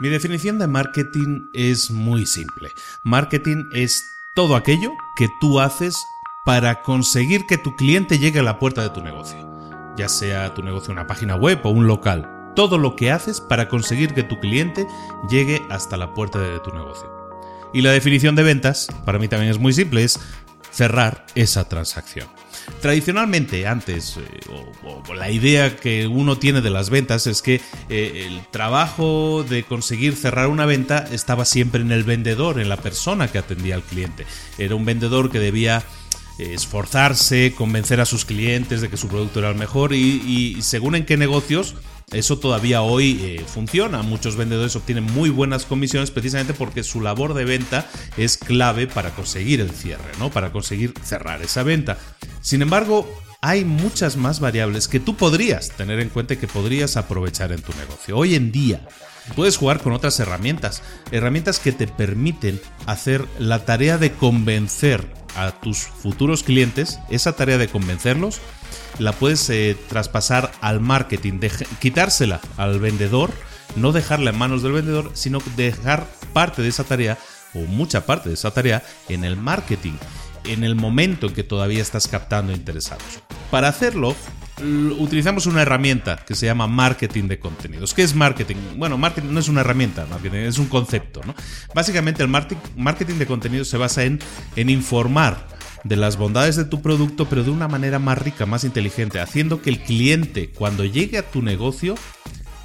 Mi definición de marketing es muy simple. Marketing es todo aquello que tú haces para conseguir que tu cliente llegue a la puerta de tu negocio. Ya sea tu negocio una página web o un local. Todo lo que haces para conseguir que tu cliente llegue hasta la puerta de tu negocio. Y la definición de ventas, para mí también es muy simple, es cerrar esa transacción. Tradicionalmente, antes, eh, o, la idea que uno tiene de las ventas es que eh, el trabajo de conseguir cerrar una venta estaba siempre en el vendedor, en la persona que atendía al cliente. Era un vendedor que debía eh, esforzarse, convencer a sus clientes de que su producto era el mejor y, según en qué negocios, eso todavía hoy funciona. Muchos vendedores obtienen muy buenas comisiones precisamente porque su labor de venta es clave para conseguir el cierre, ¿no? Para conseguir cerrar esa venta. Sin embargo, hay muchas más variables que tú podrías tener en cuenta y que podrías aprovechar en tu negocio. Hoy en día puedes jugar con otras herramientas, herramientas que te permiten hacer la tarea de convencer a tus futuros clientes, esa tarea de convencerlos, la puedes eh, traspasar al marketing, quitársela al vendedor, no dejarla en manos del vendedor, sino dejar parte de esa tarea o mucha parte de esa tarea en el marketing en el momento en que todavía estás captando interesados. Para hacerlo, utilizamos una herramienta que se llama marketing de contenidos. ¿Qué es marketing? Bueno, marketing no es una herramienta, marketing es un concepto. Básicamente el marketing de contenidos se basa en informar de las bondades de tu producto, pero de una manera más rica, más inteligente, haciendo que el cliente cuando llegue a tu negocio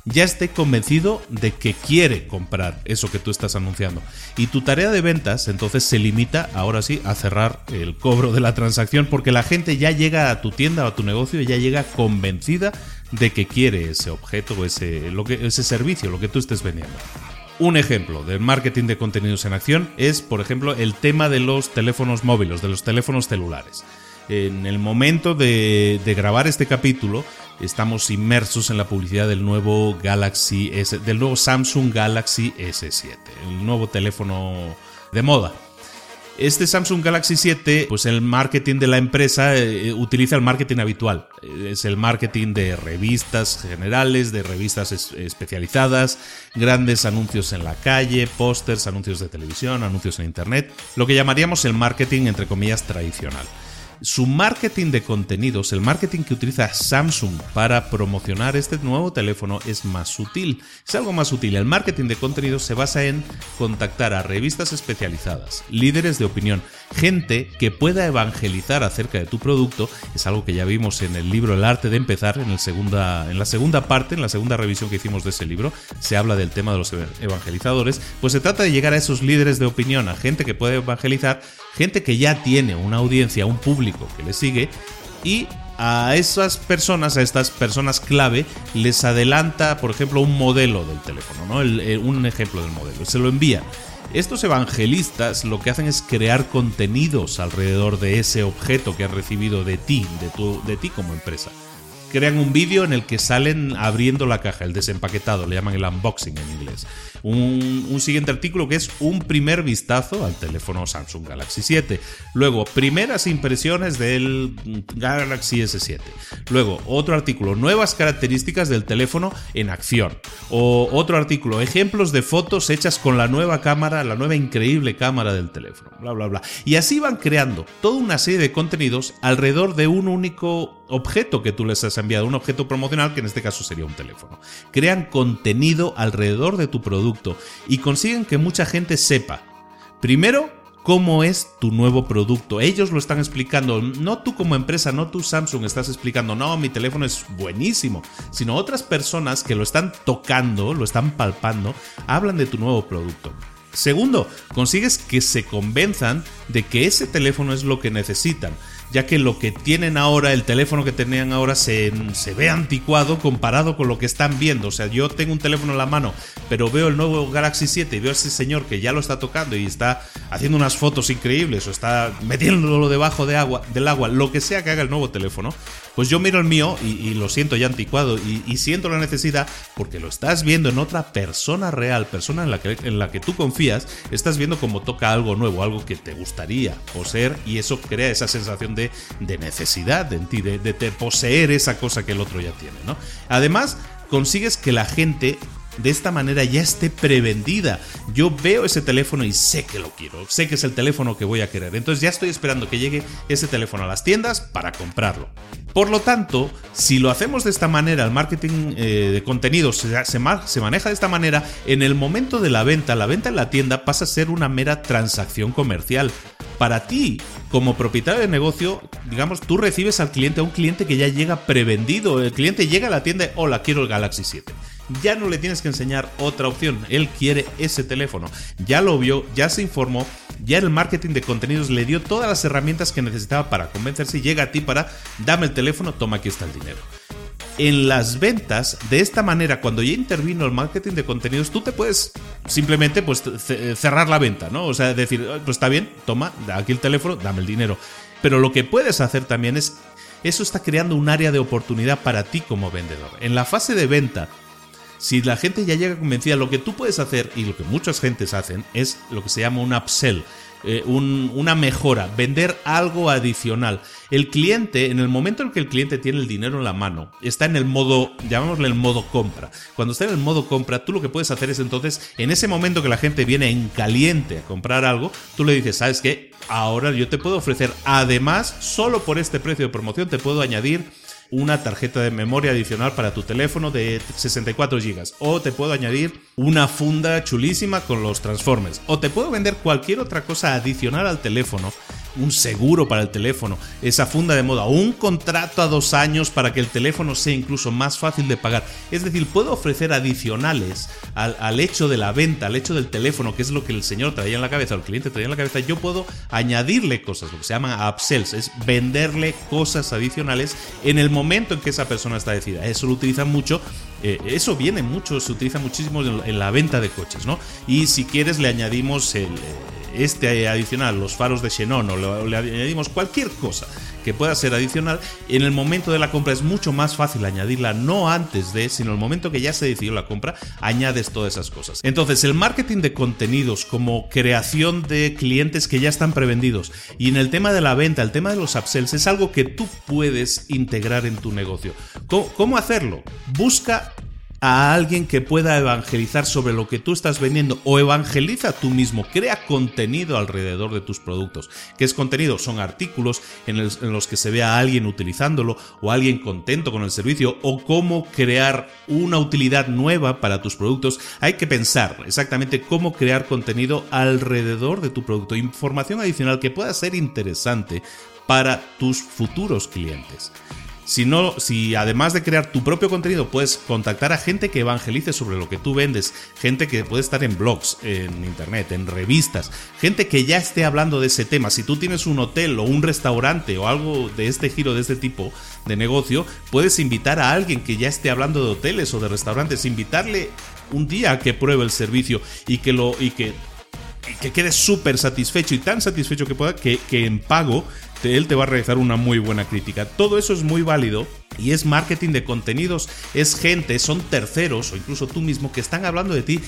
ya esté convencido de que quiere comprar eso que tú estás anunciando. Y tu tarea de ventas entonces se limita, ahora sí, a cerrar el cobro de la transacción porque la gente ya llega a tu tienda o a tu negocio y ya llega convencida de que quiere ese objeto o ese, ese servicio, lo que tú estés vendiendo. Un ejemplo del marketing de contenidos en acción es, por ejemplo, el tema de los teléfonos móviles, de los teléfonos celulares. En el momento de grabar este capítulo, estamos inmersos en la publicidad del nuevo Galaxy S, del nuevo Samsung Galaxy S7, el nuevo teléfono de moda. Este Samsung Galaxy 7, pues el marketing de la empresa eh, utiliza el marketing habitual. Es el marketing de revistas generales, de revistas especializadas, grandes anuncios en la calle, pósters, anuncios de televisión, anuncios en internet, lo que llamaríamos el marketing entre comillas tradicional. Su marketing de contenidos, el marketing que utiliza Samsung para promocionar este nuevo teléfono es más sutil. Es algo más sutil. El marketing de contenidos se basa en contactar a revistas especializadas, líderes de opinión, gente que pueda evangelizar acerca de tu producto. Es algo que ya vimos en el libro El arte de empezar, en, el segunda, en la segunda parte, en la segunda revisión que hicimos de ese libro, se habla del tema de los evangelizadores. Pues se trata de llegar a esos líderes de opinión, a gente que puede evangelizar, gente que ya tiene una audiencia, un público que le sigue y a esas personas, a estas personas clave, les adelanta, por ejemplo, un modelo del teléfono, ¿no? Eh, un ejemplo del modelo. Se lo envía. Estos evangelistas lo que hacen es crear contenidos alrededor de ese objeto que han recibido de ti, de, tu, de ti como empresa crean un vídeo en el que salen abriendo la caja, el desempaquetado, le llaman el unboxing en inglés. Un, siguiente artículo que es un primer vistazo al teléfono Samsung Galaxy 7. Luego, primeras impresiones del Galaxy S7. Luego, otro artículo, nuevas características del teléfono en acción. O otro artículo, ejemplos de fotos hechas con la nueva cámara, la nueva increíble cámara del teléfono. Bla, bla, bla. Y así van creando toda una serie de contenidos alrededor de un único objeto que tú les has enviado, un objeto promocional que en este caso sería un teléfono. Crean contenido alrededor de tu producto y consiguen que mucha gente sepa, primero, cómo es tu nuevo producto. Ellos lo están explicando, no tú como empresa, no tú Samsung estás explicando, no, mi teléfono es buenísimo, sino otras personas que lo están tocando, lo están palpando, hablan de tu nuevo producto. Segundo, consigues que se convenzan de que ese teléfono es lo que necesitan ya que lo que tienen ahora, el teléfono que tenían ahora, se, ve anticuado comparado con lo que están viendo. O sea, yo tengo un teléfono en la mano, pero veo el nuevo Galaxy 7 y veo a ese señor que ya lo está tocando y está haciendo unas fotos increíbles o está metiéndolo debajo de agua, del agua, lo que sea que haga el nuevo teléfono, pues yo miro el mío y, lo siento ya anticuado y, siento la necesidad porque lo estás viendo en otra persona real, persona en la, que, en la que tú confías, estás viendo cómo toca algo nuevo, algo que te gustaría poseer y eso crea esa sensación de de, necesidad en ti, de, poseer esa cosa que el otro ya tiene. ¿no? Además, consigues que la gente de esta manera ya esté prevendida. Yo veo ese teléfono y sé que lo quiero, sé que es el teléfono que voy a querer. Entonces ya estoy esperando que llegue ese teléfono a las tiendas para comprarlo. Por lo tanto, si lo hacemos de esta manera, el marketing eh, de contenidos se, se, maneja de esta manera, en el momento de la venta, la venta en la tienda pasa a ser una mera transacción comercial. Para ti, como propietario de negocio, digamos, tú recibes al cliente, a un cliente que ya llega prevendido. El cliente llega a la tienda, hola, quiero el Galaxy 7 ya no le tienes que enseñar otra opción. Él quiere ese teléfono. Ya lo vio, ya se informó, ya el marketing de contenidos le dio todas las herramientas que necesitaba para convencerse y llega a ti para dame el teléfono, toma aquí está el dinero en las ventas, de esta manera, cuando ya intervino el marketing de contenidos, tú te puedes simplemente pues, cerrar la venta, ¿no? O sea, decir, pues está bien, toma, aquí el teléfono, dame el dinero. Pero lo que puedes hacer también es, eso está creando un área de oportunidad para ti como vendedor. En la fase de venta, si la gente ya llega convencida, lo que tú puedes hacer y lo que muchas gentes hacen es lo que se llama un upsell. Eh, una mejora, vender algo adicional. El cliente, en el momento en que el cliente tiene el dinero en la mano, está en el modo, llamémosle el modo compra. Cuando está en el modo compra, tú lo que puedes hacer es entonces, en ese momento que la gente viene en caliente a comprar algo, tú le dices, ¿sabes qué? Ahora yo te puedo ofrecer, además, solo por este precio de promoción, te puedo añadir una tarjeta de memoria adicional para tu teléfono de 64 GB. O te puedo añadir una funda chulísima con los Transformers. O te puedo vender cualquier otra cosa adicional al teléfono un seguro para el teléfono, esa funda de moda, un contrato a dos años para que el teléfono sea incluso más fácil de pagar. Es decir, puedo ofrecer adicionales al, hecho de la venta, al hecho del teléfono, que es lo que el señor traía en la cabeza, o el cliente traía en la cabeza. Yo puedo añadirle cosas, lo que se llama upsells, es venderle cosas adicionales en el momento en que esa persona está decidida. Eso lo utilizan mucho eh, eso viene mucho, se utiliza muchísimo en, la venta de coches, ¿no? Y si quieres le añadimos el, este adicional, los faros de xenón o le, añadimos cualquier cosa que pueda ser adicional, en el momento de la compra es mucho más fácil añadirla, no antes de, sino el momento que ya se decidió la compra, añades todas esas cosas. Entonces, el marketing de contenidos como creación de clientes que ya están prevendidos y en el tema de la venta, el tema de los upsells, es algo que tú puedes integrar en tu negocio. cómo hacerlo? Busca a alguien que pueda evangelizar sobre lo que tú estás vendiendo o evangeliza tú mismo, crea contenido alrededor de tus productos. ¿Qué es contenido? Son artículos en, los que se vea a alguien utilizándolo o alguien contento con el servicio o cómo crear una utilidad nueva para tus productos. Hay que pensar exactamente cómo crear contenido alrededor de tu producto, información adicional que pueda ser interesante para tus futuros clientes. Si, si además de crear tu propio contenido puedes contactar a gente que evangelice sobre lo que tú vendes, gente que puede estar en blogs, en internet, en revistas, gente que ya esté hablando de ese tema. Si tú tienes un hotel o un restaurante o algo de este giro, de este tipo de negocio, puedes invitar a alguien que ya esté hablando de hoteles o de restaurantes, invitarle un día a que pruebe el servicio y que lo y que que quede súper satisfecho y tan satisfecho que pueda que en pago él te va a realizar una muy buena crítica. Todo eso es muy válido y es marketing de contenidos, es gente, son terceros o incluso tú mismo que están hablando de ti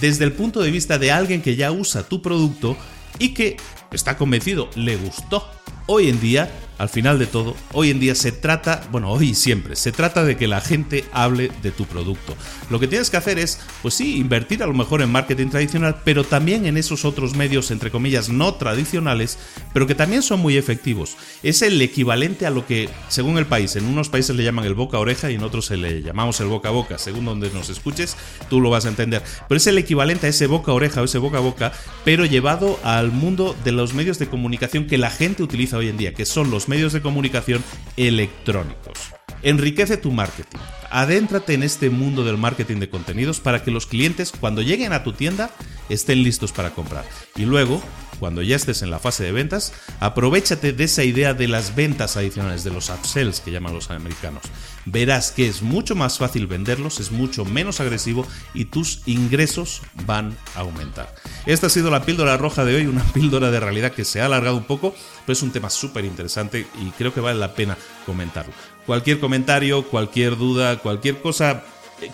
desde el punto de vista de alguien que ya usa tu producto y que está convencido, le gustó. Hoy en día al final de todo, hoy en día se trata, bueno, hoy y siempre, se trata de que la gente hable de tu producto. Lo que tienes que hacer es, pues sí, invertir a lo mejor en marketing tradicional, pero también en esos otros medios, entre comillas, no tradicionales, pero que también son muy efectivos. Es el equivalente a lo que, según el país, en unos países le llaman el boca a oreja y en otros se le llamamos el boca a boca, según donde nos escuches, tú lo vas a entender. Pero es el equivalente a ese boca a oreja o ese boca a boca, pero llevado al mundo de los medios de comunicación que la gente utiliza hoy en día, que son los medios de comunicación electrónicos. Enriquece tu marketing. Adéntrate en este mundo del marketing de contenidos para que los clientes cuando lleguen a tu tienda estén listos para comprar. Y luego cuando ya estés en la fase de ventas, aprovechate de esa idea de las ventas adicionales, de los upsells que llaman los americanos. Verás que es mucho más fácil venderlos, es mucho menos agresivo y tus ingresos van a aumentar. Esta ha sido la píldora roja de hoy, una píldora de realidad que se ha alargado un poco, pero es un tema súper interesante y creo que vale la pena comentarlo. Cualquier comentario, cualquier duda, cualquier cosa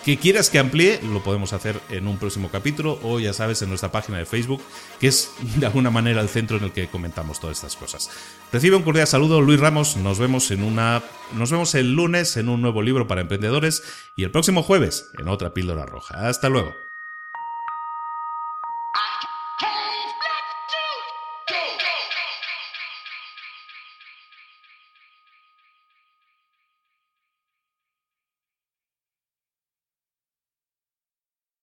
que quieras que amplíe, lo podemos hacer en un próximo capítulo o ya sabes en nuestra página de Facebook, que es de alguna manera el centro en el que comentamos todas estas cosas. Recibe un cordial saludo, Luis Ramos. Nos vemos en una nos vemos el lunes en un nuevo libro para emprendedores y el próximo jueves en otra píldora roja. Hasta luego.